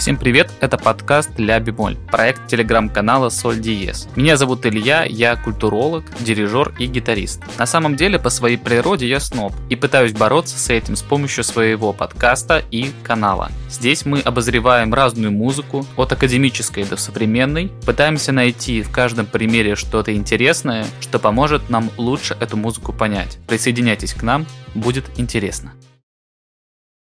Всем привет, это подкаст «Ля бемоль», проект телеграм-канала «Соль Диез». Меня зовут Илья, я культуролог, дирижер и гитарист. На самом деле, по своей природе я сноб и пытаюсь бороться с этим с помощью своего подкаста и канала. Здесь мы обозреваем разную музыку, от академической до современной, пытаемся найти в каждом примере что-то интересное, что поможет нам лучше эту музыку понять. Присоединяйтесь к нам, будет интересно.